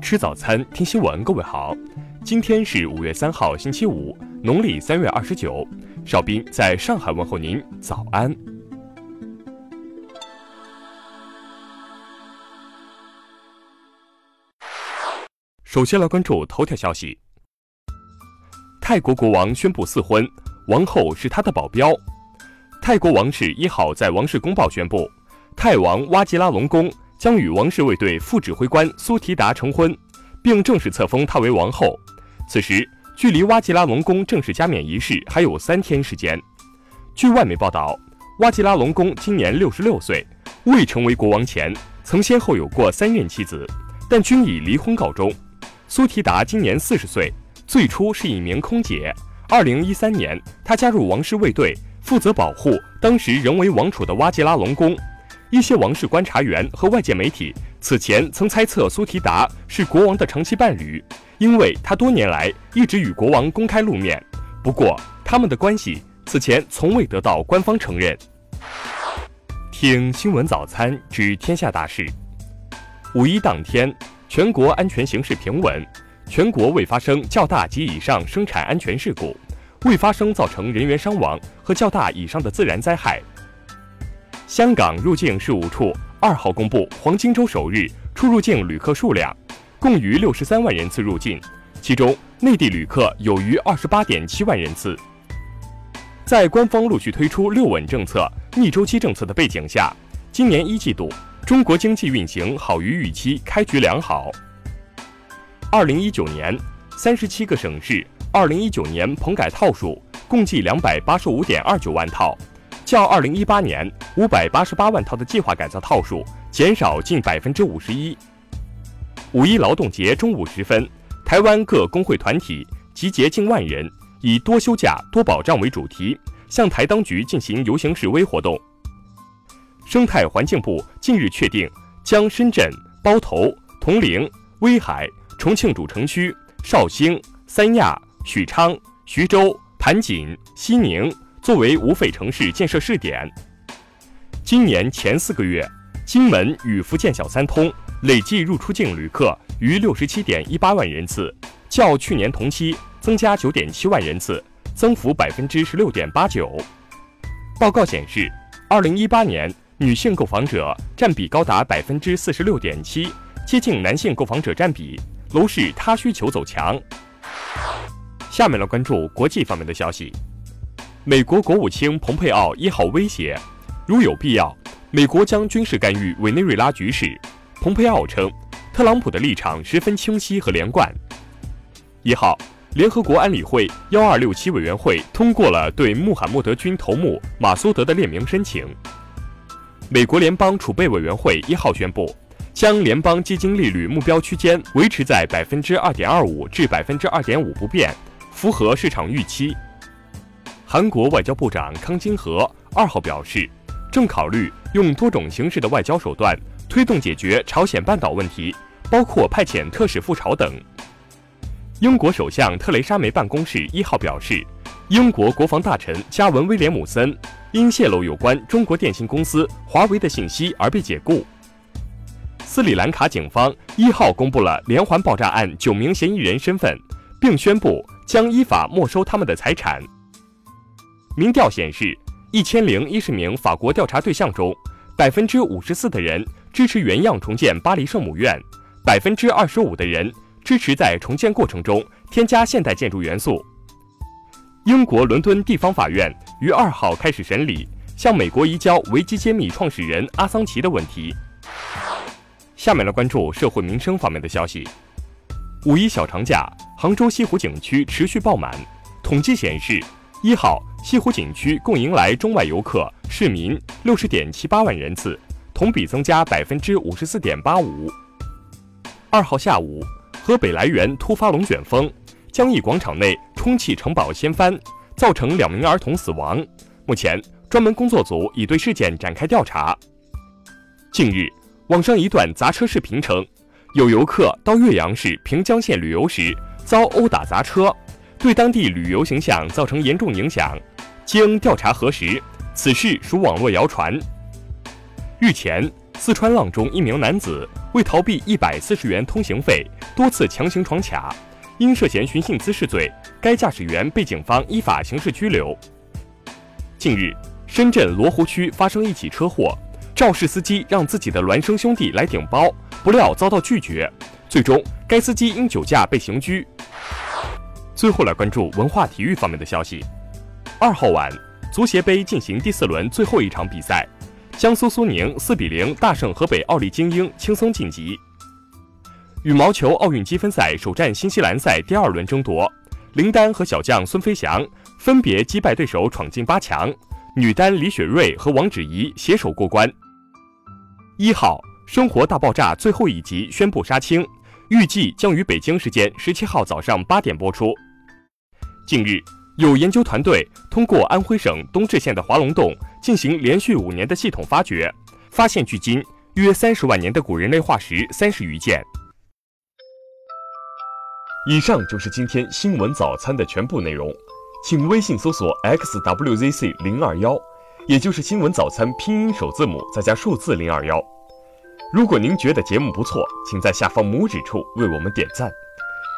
吃早餐，听新闻。各位好，今天是五月三号，星期五，农历三月二十九。邵斌在上海问候您，早安。首先来关注头条消息：泰国国王宣布赐婚，王后是他的保镖。泰国王室一号在王室公报宣布，泰王哇吉拉隆功。将与王室卫队副指挥官苏提达成婚，并正式册封她为王后。此时，距离瓦吉拉隆功正式加冕仪式还有三天时间。据外媒报道，瓦吉拉隆功今年六十六岁，未成为国王前曾先后有过三任妻子，但均以离婚告终。苏提达今年四十岁，最初是一名空姐。二零一三年，她加入王室卫队，负责保护当时仍为王储的瓦吉拉隆功。一些王室观察员和外界媒体此前曾猜测苏提达是国王的长期伴侣，因为他多年来一直与国王公开露面。不过，他们的关系此前从未得到官方承认。听新闻早餐知天下大事。五一当天，全国安全形势平稳，全国未发生较大及以上生产安全事故，未发生造成人员伤亡和较大以上的自然灾害。香港入境事务处二号公布，黄金周首日出入境旅客数量共逾六十三万人次入境，其中内地旅客有逾二十八点七万人次。在官方陆续推出“六稳”政策、逆周期政策的背景下，今年一季度中国经济运行好于预期，开局良好。二零一九年，三十七个省市二零一九年棚改套数共计两百八十五点二九万套。较二零一八年五百八十八万套的计划改造套数减少近百分之五十一。五一劳动节中午时分，台湾各工会团体集结近万人，以“多休假、多保障”为主题，向台当局进行游行示威活动。生态环境部近日确定，将深圳、包头、铜陵、威海、重庆主城区、绍兴、三亚、许昌、徐州、盘锦、西宁。作为无废城市建设试点，今年前四个月，金门与福建小三通累计入出境旅客逾六十七点一八万人次，较去年同期增加九点七万人次，增幅百分之十六点八九。报告显示，二零一八年女性购房者占比高达百分之四十六点七，接近男性购房者占比。楼市他需求走强。下面来关注国际方面的消息。美国国务卿蓬佩奥一号威胁，如有必要，美国将军事干预委内瑞拉局势。蓬佩奥称，特朗普的立场十分清晰和连贯。一号，联合国安理会幺二六七委员会通过了对穆罕默德军头目马苏德的列明申请。美国联邦储备委员会一号宣布，将联邦基金利率目标区间维持在百分之二点二五至百分之二点五不变，符合市场预期。韩国外交部长康金和二号表示，正考虑用多种形式的外交手段推动解决朝鲜半岛问题，包括派遣特使赴朝等。英国首相特蕾莎梅办公室一号表示，英国国防大臣加文威廉姆森因泄露有关中国电信公司华为的信息而被解雇。斯里兰卡警方一号公布了连环爆炸案九名嫌疑人身份，并宣布将依法没收他们的财产。民调显示，一千零一十名法国调查对象中，百分之五十四的人支持原样重建巴黎圣母院，百分之二十五的人支持在重建过程中添加现代建筑元素。英国伦敦地方法院于二号开始审理向美国移交维基揭秘创始人阿桑奇的问题。下面来关注社会民生方面的消息。五一小长假，杭州西湖景区持续爆满，统计显示。一号西湖景区共迎来中外游客、市民六十点七八万人次，同比增加百分之五十四点八五。二号下午，河北涞源突发龙卷风，江义广场内充气城堡掀翻，造成两名儿童死亡。目前，专门工作组已对事件展开调查。近日，网上一段砸车视频称，有游客到岳阳市平江县旅游时遭殴打砸车。对当地旅游形象造成严重影响。经调查核实，此事属网络谣传。日前，四川阆中一名男子为逃避一百四十元通行费，多次强行闯卡，因涉嫌寻衅滋事罪，该驾驶员被警方依法刑事拘留。近日，深圳罗湖区发生一起车祸，肇事司机让自己的孪生兄弟来顶包，不料遭到拒绝，最终该司机因酒驾被刑拘。最后来关注文化体育方面的消息。二号晚，足协杯进行第四轮最后一场比赛。江苏苏宁四比零大胜河北奥力精英，轻松晋级。羽毛球奥运积分赛首战新西兰赛第二轮争夺，林丹和小将孙飞翔分别击败对手闯进八强，女单李雪芮和王芷怡携手过关。一号《生活大爆炸》最后一集宣布杀青，预计将于北京时间十七号早上八点播出。近日。有研究团队通过安徽省东至县的华龙洞进行连续五年的系统发掘，发现距今约三十万年的古人类化石三十余件。以上就是今天新闻早餐的全部内容，请微信搜索 xwzc 零二幺，也就是新闻早餐拼音首字母再加数字零二幺。如果您觉得节目不错，请在下方拇指处为我们点赞。